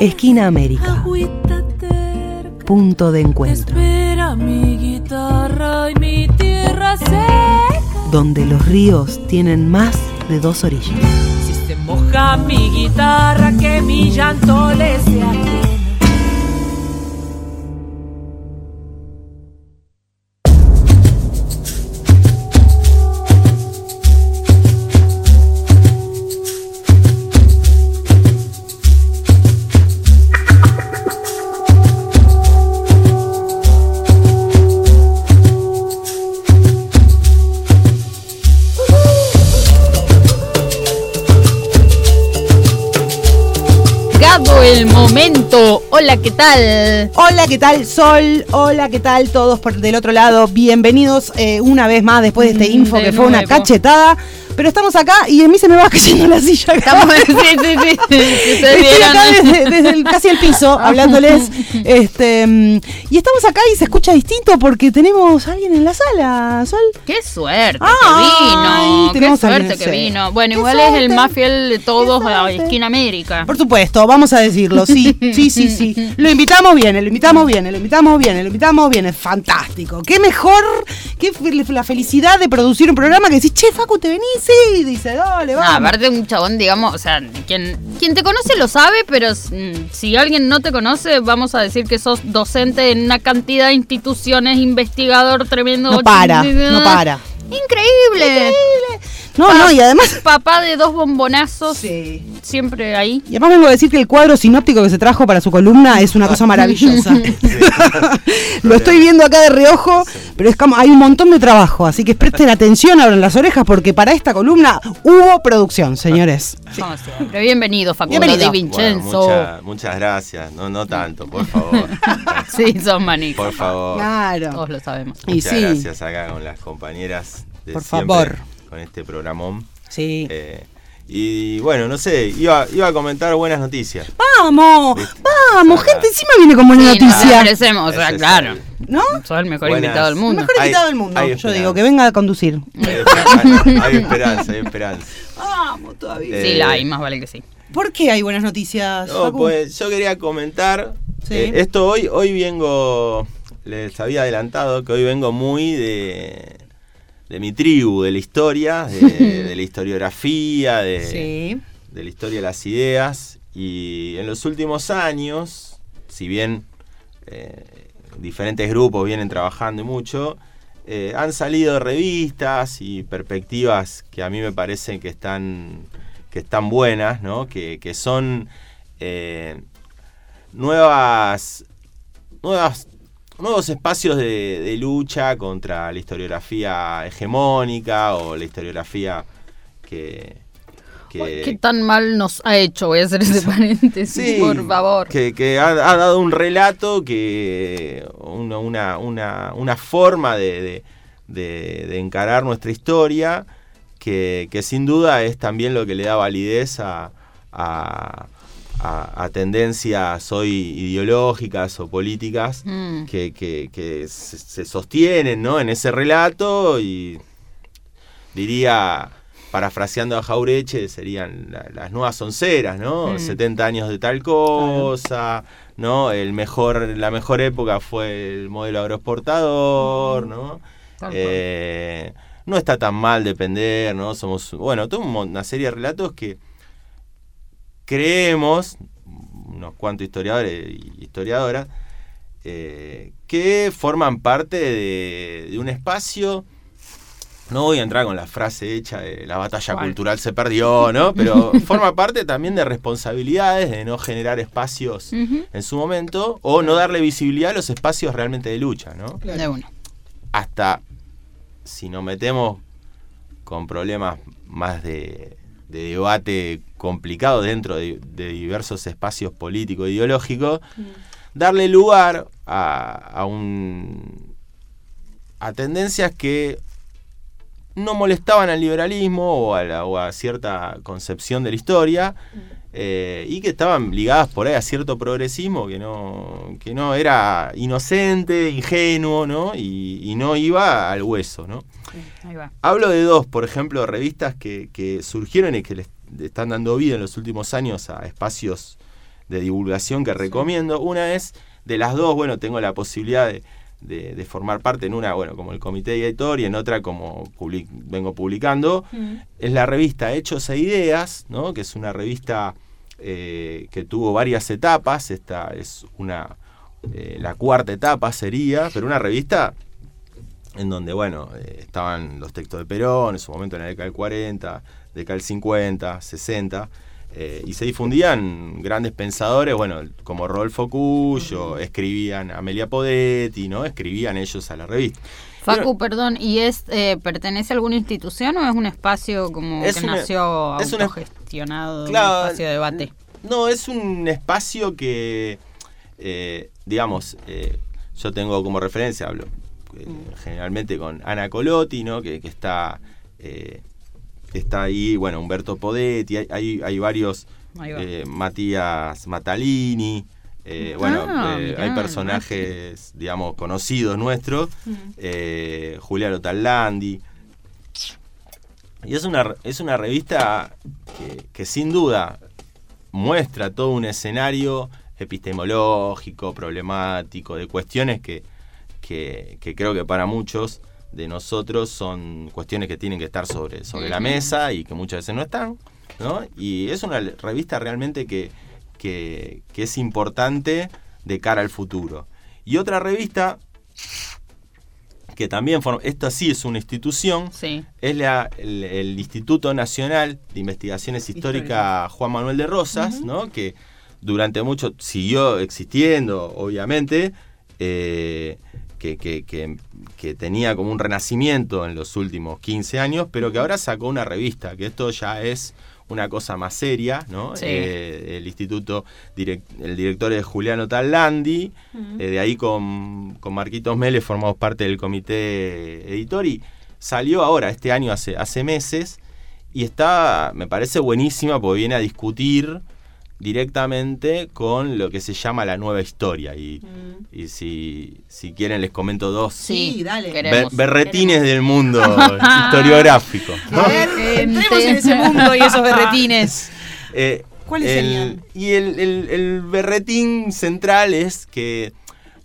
Esquina América. Punto de encuentro. Espera mi guitarra y mi tierra seca. Donde los ríos tienen más de dos orillas. Si se moja mi guitarra, que mi llanto le sea Llegado el momento. Hola, ¿qué tal? Hola, ¿qué tal Sol? Hola, ¿qué tal todos por del otro lado? Bienvenidos eh, una vez más después de este Mm, info de que fue una cachetada. Pero estamos acá y a mí se me va cayendo la silla. acá. Estamos, sí, sí, Estoy acá desde, desde el- casi el piso hablándoles. Este, y estamos acá y se escucha distinto porque tenemos a alguien en la sala, Sol. Qué suerte que vino. Qué suerte que vino. Bueno, igual es el más fiel de todos a suerte. Esquina América. Por supuesto, vamos a decirlo, sí, sí, sí, sí. Lo invitamos bien, lo invitamos bien, lo invitamos bien, lo invitamos bien, es fantástico. Qué mejor, qué la felicidad de producir un programa que decís, che, Facu, ¿te venís? Sí, dice, dale, vamos. aparte un chabón, digamos, o sea, quien, quien te conoce lo sabe, pero mm, si alguien no te conoce, vamos a decir que sos docente en una cantidad de instituciones, investigador tremendo. No para, no para. Increíble. No, no, y además... Papá de dos bombonazos, Sí. siempre ahí. Y además vengo a decir que el cuadro sinóptico que se trajo para su columna es una cosa maravillosa. Lo estoy viendo acá de reojo, pero es como hay un montón de trabajo, así que presten atención, abran las orejas, porque para esta columna hubo producción, señores. Como siempre. Bienvenido, Facundo Bienvenido. Bueno, Vincenzo. mucha- muchas gracias. No, no tanto, por favor. Sí, sos manico. por favor. Claro. Todos lo sabemos. Y Muchas sí. gracias acá con las compañeras de Por siempre, favor. Con este programón. Sí. Eh, y bueno, no sé, iba, iba a comentar buenas noticias. Vamos, ¿Viste? vamos, gente encima viene con buena Sí, nos noticia. merecemos, o sea, Ese es claro. el- ¿No? Sos el mejor Buenas. invitado del El mundo. mejor Hay- invitado del mundo. hay Yo esperanza. digo que venga a conducir. Hay, esperanza, hay esperanza. Vamos todavía. Sí, Eh, la hay, más vale que sí. ¿Por qué hay buenas noticias? No, Facu? pues yo quería comentar. Sí. eh, esto hoy, hoy vengo. Les había adelantado que hoy vengo muy de. De mi tribu, de la historia, de, de la historiografía, de, Sí. de la historia de las ideas. Y en los últimos años, si bien eh, diferentes grupos vienen trabajando y mucho, eh, han salido revistas y perspectivas que a mí me parecen que están, que están buenas, ¿no? que, que son eh, nuevas, nuevas, nuevos espacios de, de lucha contra la historiografía hegemónica o la historiografía que... ¿Qué tan mal nos ha hecho? Voy a hacer ese paréntesis, Sí, por favor. Que, que ha, ha dado un relato que. una, una, una, una forma de, de- de- de encarar nuestra historia que, que sin duda es también lo que le da validez a, a- a- a tendencias hoy ideológicas o políticas Mm. que, que- que se, sostienen ¿no? en ese relato y diría, parafraseando a Jaureche, serían la- las nuevas onceras, ¿no? Mm. 70 años de tal cosa, ¿no? El mejor, la mejor época fue el modelo agroexportador, ¿no? Tal cual. Eh, no está tan mal depender, ¿no? Somos, bueno, toda una serie de relatos que creemos, unos cuantos historiadores y historiadoras, eh, que forman parte de, de un espacio. No voy a entrar con la frase hecha de la batalla cultural se perdió, ¿no? Pero forma parte también de responsabilidades de no generar espacios en su momento o no darle visibilidad a los espacios realmente de lucha, ¿no? De uno. hasta si nos metemos con problemas más de, de debate complicado dentro de, de diversos espacios políticos e ideológicos, darle lugar a, a un a tendencias que no molestaban al liberalismo o a, la- o a cierta concepción de la historia eh, y que estaban ligadas por ahí a cierto progresismo que no, que no era inocente, ingenuo, ¿no? Y, y no iba al hueso, ¿no? Ahí va. Hablo de dos, por ejemplo, revistas que, que surgieron y que les, están dando vida en los últimos años a espacios de divulgación que recomiendo. Una es de las dos, bueno, tengo la posibilidad de, de, formar parte en una, bueno, como el comité de editor y en otra como vengo publicando. Mm. Es la revista Hechos e Ideas, ¿no? que es una revista eh, que tuvo varias etapas. Esta es una, eh, la cuarta etapa sería, pero una revista en donde, bueno, eh, estaban los textos de Perón, en su momento en la década del 40, década del 50, 60, eh, y se difundían grandes pensadores, bueno, como Rodolfo Cuyo, escribían Amelia Podetti, ¿no? Escribían ellos a la revista. Facu, perdón, ¿y es eh, pertenece a alguna institución o es un espacio como que nació es autogestionado, un, espacio de debate? No, es un espacio que, digamos, yo tengo como referencia, hablo eh, generalmente con Ana Colotti, ¿no? que, está, eh, está ahí, bueno, Humberto Podetti, hay, hay, varios, eh, Matías Matalini, bueno, ah, hay personajes, digamos, conocidos nuestros, Julián Otallandi. Y es una, es una revista que, que sin duda muestra todo un escenario epistemológico, problemático, de cuestiones que, que, creo que para muchos de nosotros son cuestiones que tienen que estar sobre, sobre la mesa y que muchas veces no están. ¿no? Y es una revista realmente que, que, es importante de cara al futuro. Y otra revista que también, esta sí es una institución, es la, el, Instituto Nacional de Investigaciones Históricas Juan Manuel de Rosas, ¿no? que durante mucho siguió existiendo, obviamente, eh, que, tenía como un renacimiento en los últimos 15 años, pero que ahora sacó una revista, que esto ya es una cosa más seria, ¿no? Eh, el instituto, el director es Juliano Tallandi, eh, de ahí con, con Marquitos Mele formamos parte del comité editor y salió ahora, este año, hace, hace meses, y está, me parece buenísima porque viene a discutir directamente con lo que se llama la nueva historia. Y, mm. y si, si, quieren les comento dos sí, dale. berretines del mundo historiográfico. A ver, entremos en ese mundo y esos berretines. Eh, ¿Cuáles serían? Y el, el, berretín central es que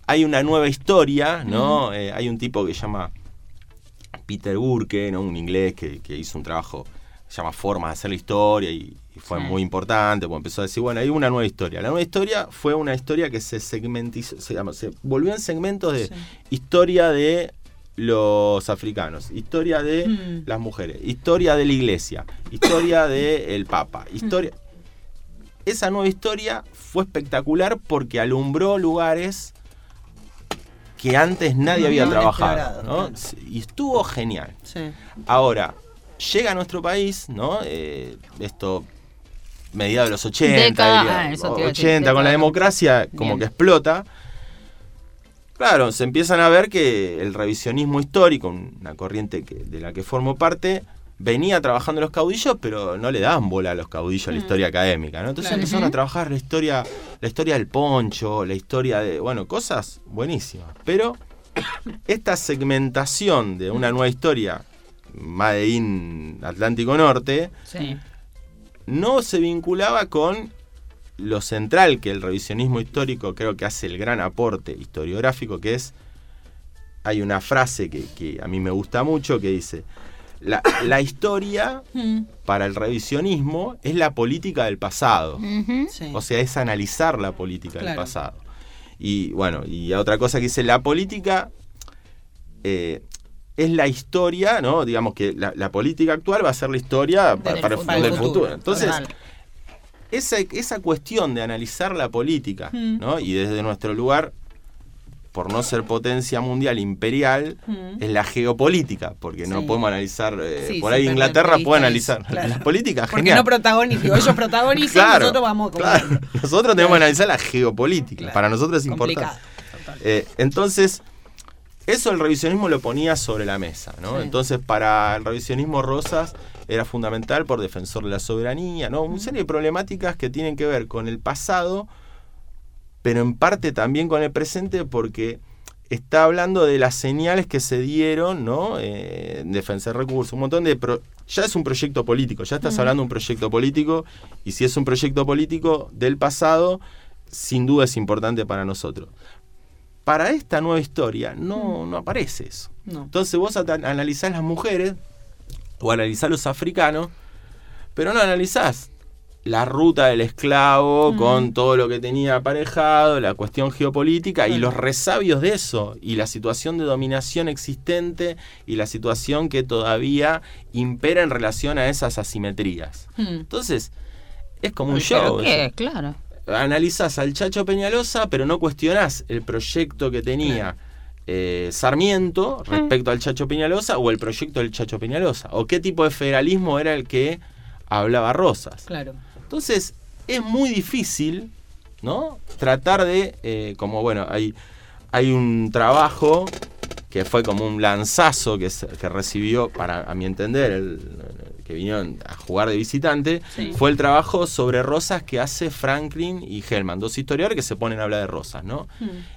hay una nueva historia, ¿no? Eh, hay un tipo que se llama Peter Burke, ¿no? Un inglés que, que hizo un trabajo, se llama Formas de hacer la historia y y fue muy importante, porque empezó a decir, bueno, hay una nueva historia. La nueva historia fue una historia que se segmentizó, se, se volvió en segmentos de historia de los africanos, historia de mm. las mujeres, historia de la iglesia, historia del Papa, mm. historia... Esa nueva historia fue espectacular porque alumbró lugares que antes nadie había trabajado, ¿no? Y estuvo genial. Ahora, llega a nuestro país, ¿no? Eh, esto mediados de los 80, 80 ah, con la democracia como que explota. Claro, se empiezan a ver que el revisionismo histórico, una corriente que, de la que formo parte, venía trabajando los caudillos, pero no le daban bola a los caudillos a la mm. historia académica, ¿no? Entonces empezaron a trabajar la historia, la historia del poncho, la historia de, bueno, cosas buenísimas. Pero esta segmentación de una nueva historia, Made in Atlántico Norte, sí no se vinculaba con lo central que el revisionismo histórico creo que hace el gran aporte historiográfico, que es, hay una frase que, a mí me gusta mucho que dice, la, historia mm. para el revisionismo es la política del pasado, o sea, es analizar la política del pasado. Y bueno, y otra cosa que dice, la política eh, es la historia, ¿no? Digamos que la, política actual va a ser la historia para, el, futuro. Entonces, esa, esa, cuestión de analizar la política, mm. ¿no? Y desde nuestro lugar, por no ser potencia mundial imperial, mm. es la geopolítica, porque no podemos analizar, eh, por ahí Inglaterra puede analizar las políticas, porque no protagonizan, ellos protagonizan, nosotros vamos claro. Nosotros tenemos que analizar la geopolítica, para nosotros es importante. Eh, entonces, eso el revisionismo lo ponía sobre la mesa, ¿no? Entonces, para el revisionismo Rosas era fundamental por defensor de la soberanía, ¿no? Una serie de problemáticas que tienen que ver con el pasado, pero en parte también con el presente, porque está hablando de las señales que se dieron, ¿no? Eh, en defensa de recursos, un montón de... pro- ya es un proyecto político, ya estás hablando de un proyecto político, y si es un proyecto político del pasado, sin duda es importante para nosotros. Para esta nueva historia no, no aparece eso. No. Entonces vos analizás las mujeres o analizás los africanos, pero no analizás la ruta del esclavo con todo lo que tenía aparejado, la cuestión geopolítica y los resabios de eso, y la situación de dominación existente y la situación que todavía impera en relación a esas asimetrías. Hmm. Entonces, es como un ¿Pero show. qué? Claro. Analizás al Chacho Peñalosa, pero no cuestionás el proyecto que tenía eh, Sarmiento respecto al Chacho Peñalosa o el proyecto del Chacho Peñalosa. O qué tipo de federalismo era el que hablaba Rosas. Claro. Entonces, es muy difícil, ¿no? Tratar de, eh, como bueno, hay, hay un trabajo que fue como un lanzazo que, que recibió, para a mi entender, el, que vinieron a jugar de visitante, Sí. fue el trabajo sobre Rosas que hace Franklin y Hellman, dos historiadores que se ponen a hablar de Rosas, ¿no?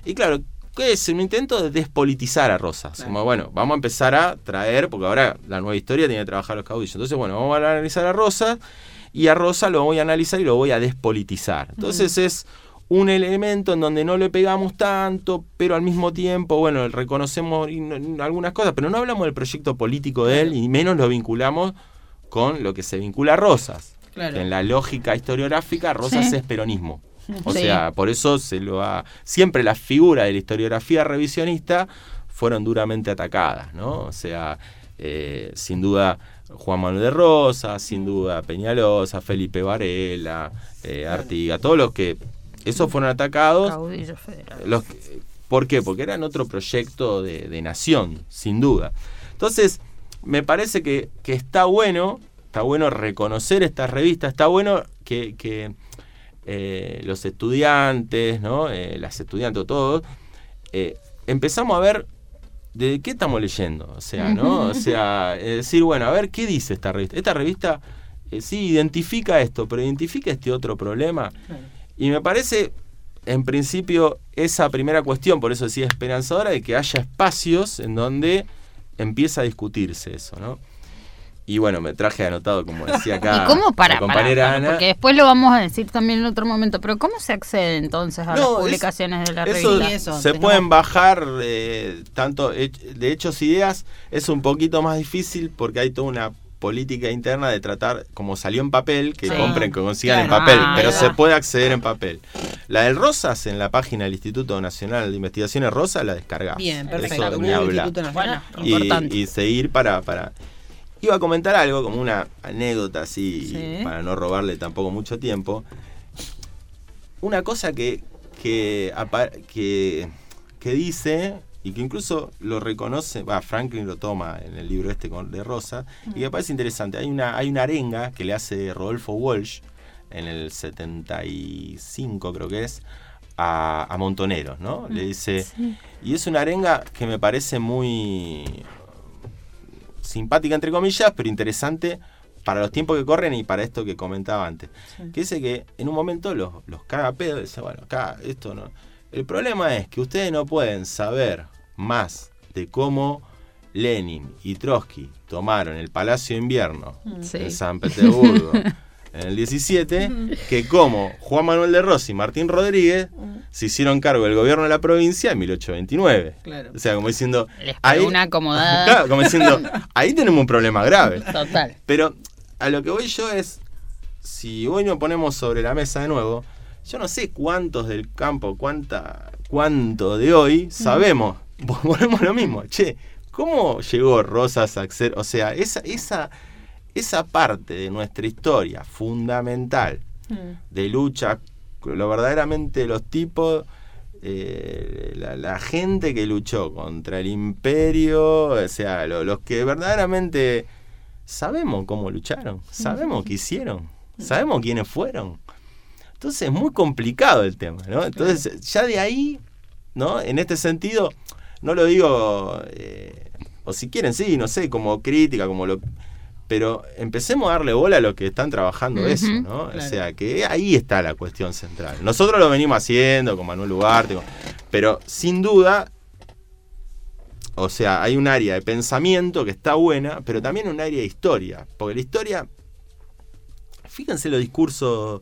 Y claro, ¿qué es? Un intento de despolitizar a Rosas. Claro. Como, bueno, vamos a empezar a traer, porque ahora la nueva historia tiene que trabajar los caudillos. Entonces, bueno, vamos a analizar a Rosas y a Rosa lo voy a analizar y lo voy a despolitizar. Entonces es un elemento en donde no le pegamos tanto, pero al mismo tiempo, bueno, reconocemos algunas cosas, pero no hablamos del proyecto político de él y menos lo vinculamos con lo que se vincula a Rosas. Claro. Que en la lógica historiográfica, Rosas Sí. es peronismo. O Sí. sea, por eso se lo ha. Siempre las figuras de la historiografía revisionista fueron duramente atacadas, ¿no? O sea, eh, sin duda Juan Manuel de Rosas, sin duda Peñalosa, Felipe Varela, eh, Artiga, todos los que. Esos fueron atacados. Caudillo federal. Los que- ¿Por qué? Porque eran otro proyecto de, de nación, sin duda. Entonces, me parece que, que está bueno, está bueno reconocer estas revistas, está bueno que, que, eh, los estudiantes, ¿no? Eh, las estudiantes, todos, eh, empezamos a ver de qué estamos leyendo. O sea, ¿no? O sea, es decir, bueno, a ver qué dice esta revista. Esta revista sí identifica esto, pero identifica este otro problema. Y me parece, en principio, esa primera cuestión, por eso decía esperanzadora, de que haya espacios en donde empieza a discutirse eso, ¿no? Y bueno, me traje anotado, como decía acá ¿Y cómo para, la para, compañera para, Ana. Porque después lo vamos a decir también en otro momento, pero ¿cómo se accede entonces a No, las es- publicaciones de la Eso, revista? Eso, se tenemos- pueden bajar eh, tanto de hechos ideas es un poquito más difícil porque hay toda una política interna de tratar como salió en papel que Sí. compren que consigan en papel Ah, pero se puede acceder en papel la del Rosas en la página del Instituto Nacional de Investigaciones Rosas la descargás Bien, Eso perfecto. ni hablar. Instituto Nacional. Bueno, y, importante. y seguir para, para... Iba a comentar algo, como una anécdota así, Sí. para no robarle tampoco mucho tiempo. Una cosa que, que, que dice, y que incluso lo reconoce, va, Franklin lo toma en el libro este con, de Rosa, y que me parece interesante. Hay una, hay una arenga que le hace Rodolfo Walsh en el 75, creo que es, a, a Montoneros, ¿no? Le dice... Y es una arenga que me parece muy simpática, entre comillas, pero interesante para los tiempos que corren y para esto que comentaba antes. Que dice que en un momento los, los caga pedo y dice, bueno, acá esto no. El problema es que ustedes no pueden saber más de cómo Lenin y Trotsky tomaron el Palacio de Invierno Sí. de San Petersburgo en el 17, que como Juan Manuel de Rossi y Martín Rodríguez se hicieron cargo del gobierno de la provincia en 1829. Claro. O sea, como diciendo, Les pegó ahí, una acomodada Claro, como diciendo, ahí tenemos un problema grave. total. Pero a lo que voy yo es, si hoy nos ponemos sobre la mesa de nuevo, yo no sé cuántos del campo, cuánta, cuánto de hoy sabemos. Volvemos a lo mismo. Che, ¿cómo llegó Rosas a ser? O sea, esa, esa, esa parte de nuestra historia fundamental de lucha, lo verdaderamente los tipos, eh, la, la gente que luchó contra el imperio, o sea, lo- los que verdaderamente sabemos cómo lucharon, sabemos qué hicieron, sabemos quiénes fueron. Entonces es muy complicado el tema, ¿no? Entonces ya de ahí, ¿no? En este sentido, no lo digo, eh, o si quieren, sí, no sé, como crítica, como lo... Pero empecemos a darle bola a los que están trabajando eso, ¿no? O sea, que ahí está la cuestión central. Nosotros lo venimos haciendo con Manuel Ugarte, con- pero sin duda o sea, hay un área de pensamiento que está buena, pero también un área de historia. Porque la historia, fíjense los discursos,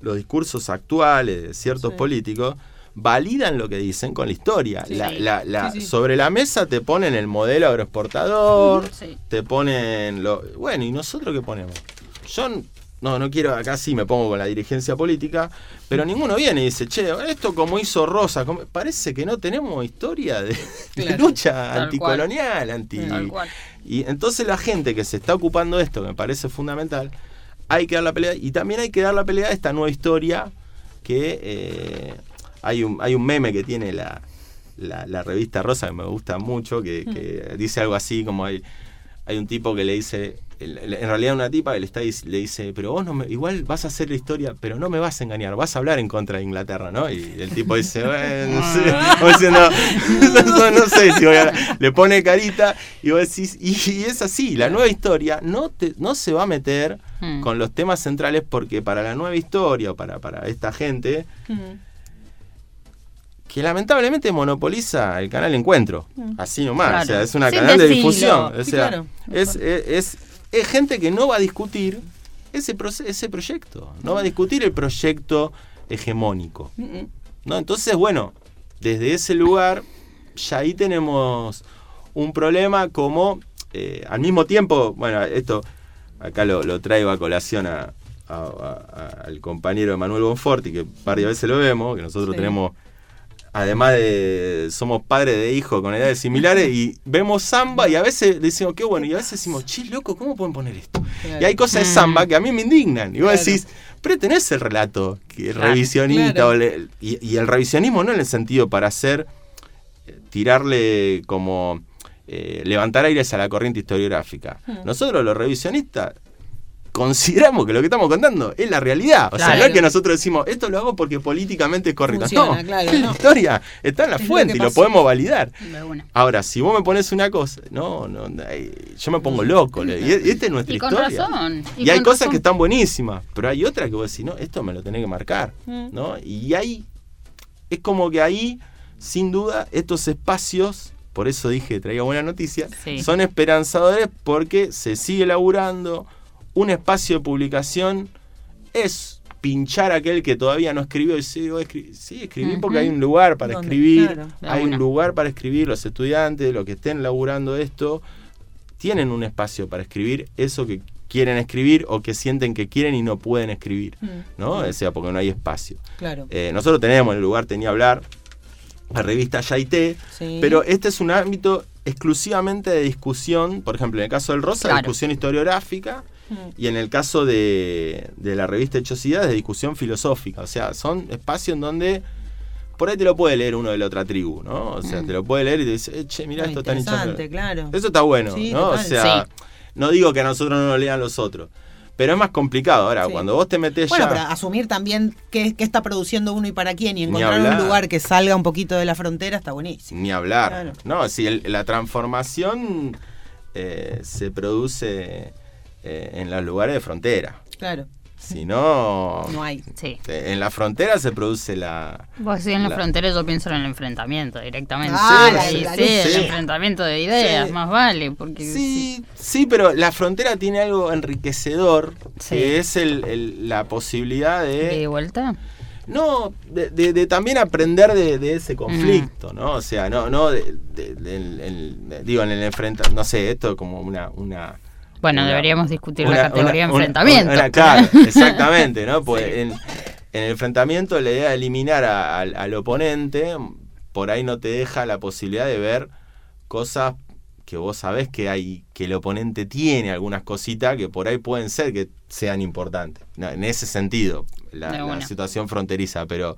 los discursos actuales de ciertos Sí. políticos, validan lo que dicen con la historia. Sí. La- la- la- Sí. Sobre la mesa te ponen el modelo agroexportador, Sí. te ponen lo. Bueno, ¿y nosotros qué ponemos? Yo no, no quiero, acá sí me pongo con la dirigencia política, pero ninguno viene y dice, che, esto como hizo Rosa, como- parece que no tenemos historia de, lucha anticolonial, anti. Tal cual. Y entonces la gente que se está ocupando de esto, que me parece fundamental, hay que dar la pelea, y también hay que dar la pelea a esta nueva historia que eh, hay, un, hay un meme que tiene la, la, la revista Rosa que me gusta mucho, que, que dice algo así como hay, hay un tipo que le dice, en realidad una tipa que le, está, le dice, pero vos no me, igual vas a hacer la historia, pero no me vas a engañar, vas a hablar en contra de Inglaterra, ¿no? Y el tipo dice, bueno, no sé, diciendo, no, no sé si voy a- le pone carita y vos decís, y, y es así, la nueva historia no, te, no se va a meter Mm. con los temas centrales porque para la nueva historia, o para, para esta gente, que lamentablemente monopoliza el canal Encuentro. Así nomás. Claro. O sea, es una Sin canal de difusión. O Sí, sea, claro. es, es, es- es gente que no va a discutir ese, ese proyecto. No va a discutir el proyecto hegemónico. ¿no? Entonces, bueno, desde ese lugar, ya ahí tenemos un problema como, eh, al mismo tiempo, bueno, esto acá lo, lo traigo a colación a- a- a- al compañero Manuel Bonforti, que varias veces lo vemos, que nosotros Sí. tenemos, además de, somos padres de hijos con edades similares, y vemos samba y a veces decimos, qué bueno, y a veces decimos, che, loco, ¿cómo pueden poner esto? Claro. Y hay cosas de samba que a mí me indignan. Y vos Claro. decís, pero tenés el relato que Claro, revisionista. claro. o le- y, y el revisionismo no en el sentido para hacer, eh, tirarle como eh, levantar aires a la corriente historiográfica. Hmm. Nosotros los revisionistas consideramos que lo que estamos contando es la realidad. O sea, no es que nosotros decimos, esto lo hago porque políticamente es correcto. Funciona, no, claro, es la historia, está en la Es fuente y lo podemos validar. Ahora, si vos me pones una cosa, no, no, yo me pongo loco. Y y esta es nuestra Y con historia. razón. Y, hay con cosas razón. que están buenísimas, pero hay otras que vos decís, no, esto me lo tenés que marcar, Mm. ¿no? Y ahí, es como que ahí, sin duda, estos espacios, por eso dije que traía buena noticia, Sí. son esperanzadores porque se sigue laburando, un espacio de publicación es pinchar a aquel que todavía no escribió y "Oh, escri- sí, escribí porque hay un lugar para ¿Dónde? escribir, Claro. Hay un lugar para escribir, los estudiantes, los que estén laburando esto, tienen un espacio para escribir eso que quieren escribir o que sienten que quieren y no pueden escribir, Mm. ¿no? O sea, porque no hay espacio. Claro. Eh, nosotros tenemos en el lugar Tenía Hablar, la revista Yaité, Sí. pero este es un ámbito exclusivamente de discusión, por ejemplo, en el caso del Rosa, Claro. discusión historiográfica, Mm. y en el caso de, de la revista Hechosidades, de discusión filosófica. O sea, son espacios en donde por ahí te lo puede leer uno de la otra tribu, ¿no? O sea, Mm. te lo puede leer y te dice, eh, che, mirá, Muy esto está interesante, hinchando. claro. Eso está bueno, Sí, ¿no? O sea, Sí. no digo que a nosotros no lo lean los otros, pero es más complicado. Ahora, Sí. cuando vos te metés Bueno, ya... pero asumir también qué, qué está produciendo uno y para quién y encontrar un lugar que salga un poquito de la frontera está buenísimo. Ni hablar. Claro. No, si el- la transformación eh, se produce eh, en los lugares de frontera. Claro, Si no, no hay. Sí. en la frontera se produce la... Vos decís en la, La- frontera, yo pienso en el enfrentamiento directamente. Ah, la- sí, la sí, lucha. el Sí. enfrentamiento de ideas, Sí. más vale. Porque Sí, sí, pero la frontera tiene algo enriquecedor, Sí. que es el- el- la posibilidad ¿De de... vuelta? No, de, de- de también aprender de, de ese conflicto, ¿no? O sea, no, no, digo, en el enfrentamiento, no sé, esto es como una... una Bueno, una- deberíamos discutir una- la categoría una- de enfrentamiento. claro, exactamente, ¿no? Pues en, en el enfrentamiento la idea de eliminar a- al, al oponente por ahí no te deja la posibilidad de ver cosas que vos sabés que hay que el oponente tiene algunas cositas que por ahí pueden ser que sean importantes. No, en ese sentido, la, situación fronteriza, pero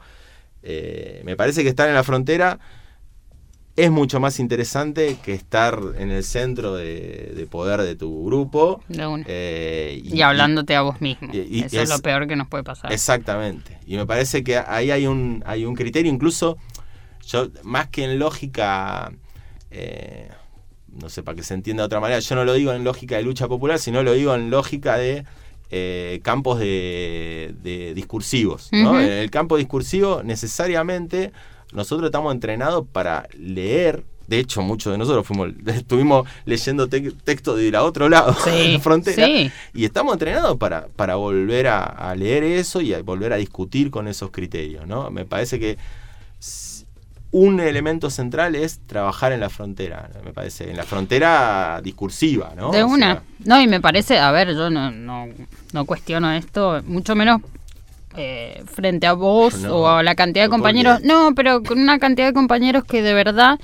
eh, me parece que estar en la frontera es mucho más interesante que estar en el centro de, de poder de tu grupo. De una. eh, y, hablándote a vos mismo. y- Eso es, es- lo peor que nos puede pasar. Exactamente. Y me parece que ahí hay un, hay un criterio, incluso yo, más que en lógica, eh, no sé, para que se entienda de otra manera, yo no lo digo en lógica de lucha popular, sino lo digo en lógica de eh, campos de, de discursivos. ¿no? En el campo discursivo, necesariamente, nosotros estamos entrenados para leer de hecho, muchos de nosotros fuimos, estuvimos leyendo te- textos de ir a otro lado Sí, de la frontera sí. y estamos entrenados para, para volver a, a leer eso y a volver a discutir con esos criterios, ¿no? Me parece que un elemento central es trabajar en la frontera, me parece, en la frontera discursiva, ¿no? De O una. sea, no, y me parece, a ver, yo no, no, no cuestiono esto, mucho menos eh, frente a vos No, o a la cantidad de ¿por compañeros. No, pero con una cantidad de compañeros que de verdad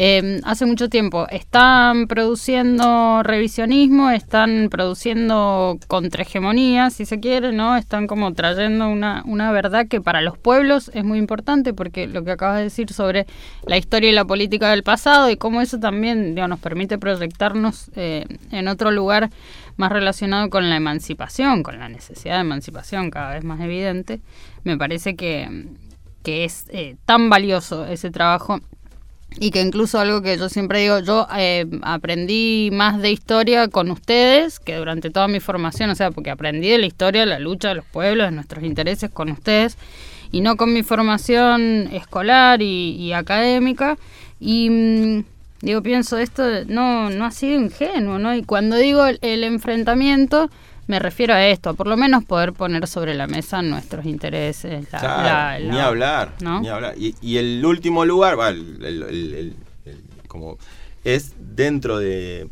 eh, hace mucho tiempo están produciendo revisionismo, están produciendo contrahegemonía, si se quiere, ¿no? Están como trayendo una, una verdad que para los pueblos es muy importante, porque lo que acabas de decir sobre la historia y la política del pasado y cómo eso también digo, nos permite proyectarnos eh, en otro lugar más relacionado con la emancipación, con la necesidad de emancipación cada vez más evidente, me parece que, que es eh, tan valioso ese trabajo y que incluso algo que yo siempre digo, yo eh, aprendí más de historia con ustedes que durante toda mi formación, o sea, porque aprendí de la historia, la lucha de los pueblos, de nuestros intereses con ustedes, y no con mi formación escolar y, académica. Y mm, digo, pienso, esto no, no ha sido ingenuo, ¿no? Y cuando digo el enfrentamiento, me refiero a esto, a por lo menos poder poner sobre la mesa nuestros intereses. la- Claro, la- ni la- hablar, ¿no? ni hablar. Y, y el último lugar, va, el- el- el- el- el- como es dentro de,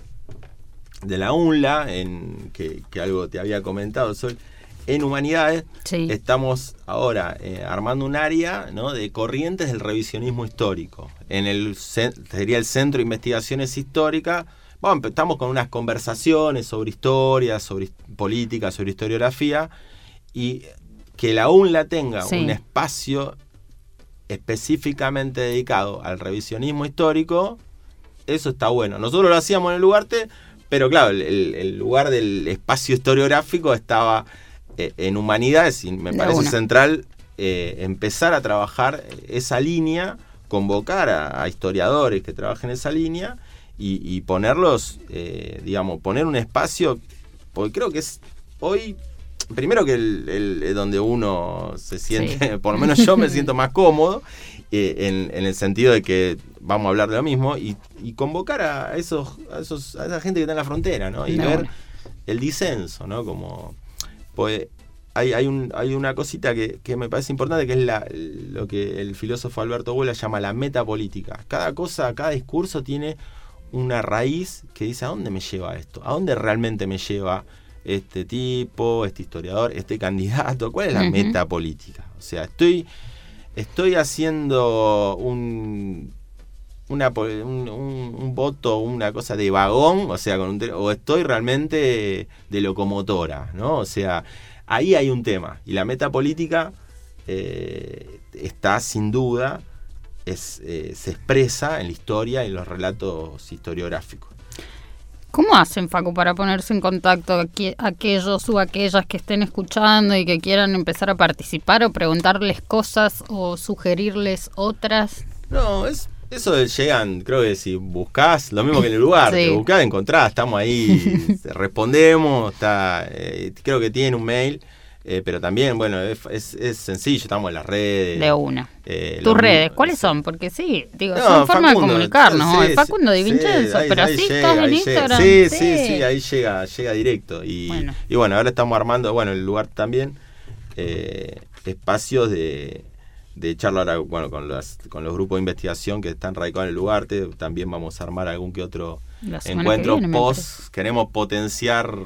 de la UNLA, en, que, que algo te había comentado, Sol, en Humanidades Sí. estamos ahora eh, armando un área ¿no? de corrientes del revisionismo histórico. En el sería el Centro de Investigaciones Históricas. Bueno, estamos con unas conversaciones sobre historia, sobre política, sobre historiografía, y que la UNLA tenga Sí. un espacio específicamente dedicado al revisionismo histórico, eso está bueno. Nosotros lo hacíamos en el Ugarte, pero claro, el, lugar del espacio historiográfico estaba eh, en humanidades y me parece una. central eh, empezar a trabajar esa línea, convocar a, a historiadores que trabajen esa línea y, y ponerlos, eh, digamos, poner un espacio, porque creo que es hoy, primero que el, el- eh, donde uno se siente, Sí. por lo menos yo me siento más cómodo, eh, en, en el sentido de que vamos a hablar de lo mismo y, y convocar a esos, a esos a esa gente que está en la frontera, ¿no? Y ver el disenso, ¿no? Como pues hay, hay, un, hay una cosita que, que me parece importante que es la, lo que el filósofo Alberto Buela llama la metapolítica. Cada cosa, cada discurso tiene una raíz que dice a dónde me lleva esto, a dónde realmente me lleva este tipo, este historiador, este candidato, cuál es la Ujú. metapolítica. O sea, estoy, estoy haciendo un, una, un, un- un voto, una cosa de vagón, o sea, con un o estoy realmente de locomotora, ¿no? O sea, ahí hay un tema. Y la metapolítica eh, está sin duda, es, eh, se expresa en la historia y en los relatos historiográficos. ¿Cómo hacen, Facu, para ponerse en contacto aqu- aquellos o aquellas que estén escuchando y que quieran empezar a participar o preguntarles cosas o sugerirles otras? No, es, eso llegan, creo que si buscás, lo mismo que en el lugar, Sí. buscás, encontrás, estamos ahí, respondemos, está, eh, creo que tienen un mail, eh, pero también, bueno, es, es- es sencillo, estamos en las redes. De una. eh, ¿Tus redes mismo, cuáles es- son? Porque sí, digo, No, son formas de comunicarnos. sí, sí, Facundo sí, Vincenzo, ahí- pero ahí así llega, estás en. Instagram. Sí, sí, sí, ahí llega, llega directo. Y Bueno. y bueno, ahora estamos armando, bueno, el lugar también, eh, espacios de, de charla ahora, bueno, con, las, con los grupos de investigación que están radicados en el lugar. te- También vamos a armar algún que otro que encuentro viene, me post. Queremos potenciar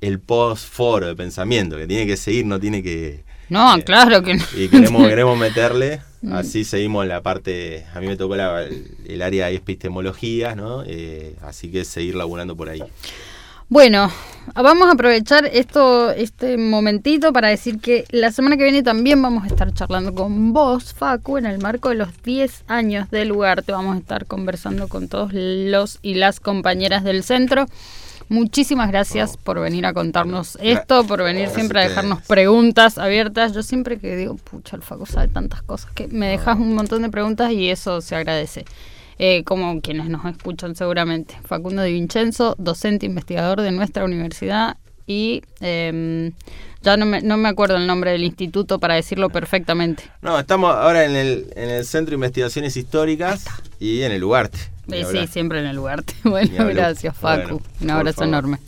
el post foro de pensamiento, que tiene que seguir, no tiene que... No, eh, claro que no. y queremos, queremos meterle, Mm. así seguimos la parte, a mí me tocó la- el, el área de epistemología, ¿no? Eh, así que seguir laburando por ahí. Bueno, vamos a aprovechar esto, este momentito para decir que la semana que viene también vamos a estar charlando con vos, Facu, en el marco de los 10 años del lugar. Te vamos a estar conversando con todos los y las compañeras del centro. Muchísimas gracias por venir a contarnos esto, por venir siempre a dejarnos preguntas abiertas. Yo siempre que digo, pucha, el Facu sabe tantas cosas, que me dejas ah. un montón de preguntas y eso se agradece. Eh, como quienes nos escuchan seguramente. Facundo Di Vincenzo, docente investigador de nuestra universidad y eh, ya no me, no me, acuerdo el nombre del instituto para decirlo perfectamente. No, estamos ahora en el, en el Centro de Investigaciones Históricas y en el Ugarte. Sí, sí, siempre en el lugar. Bueno, gracias, Facu. Un abrazo enorme.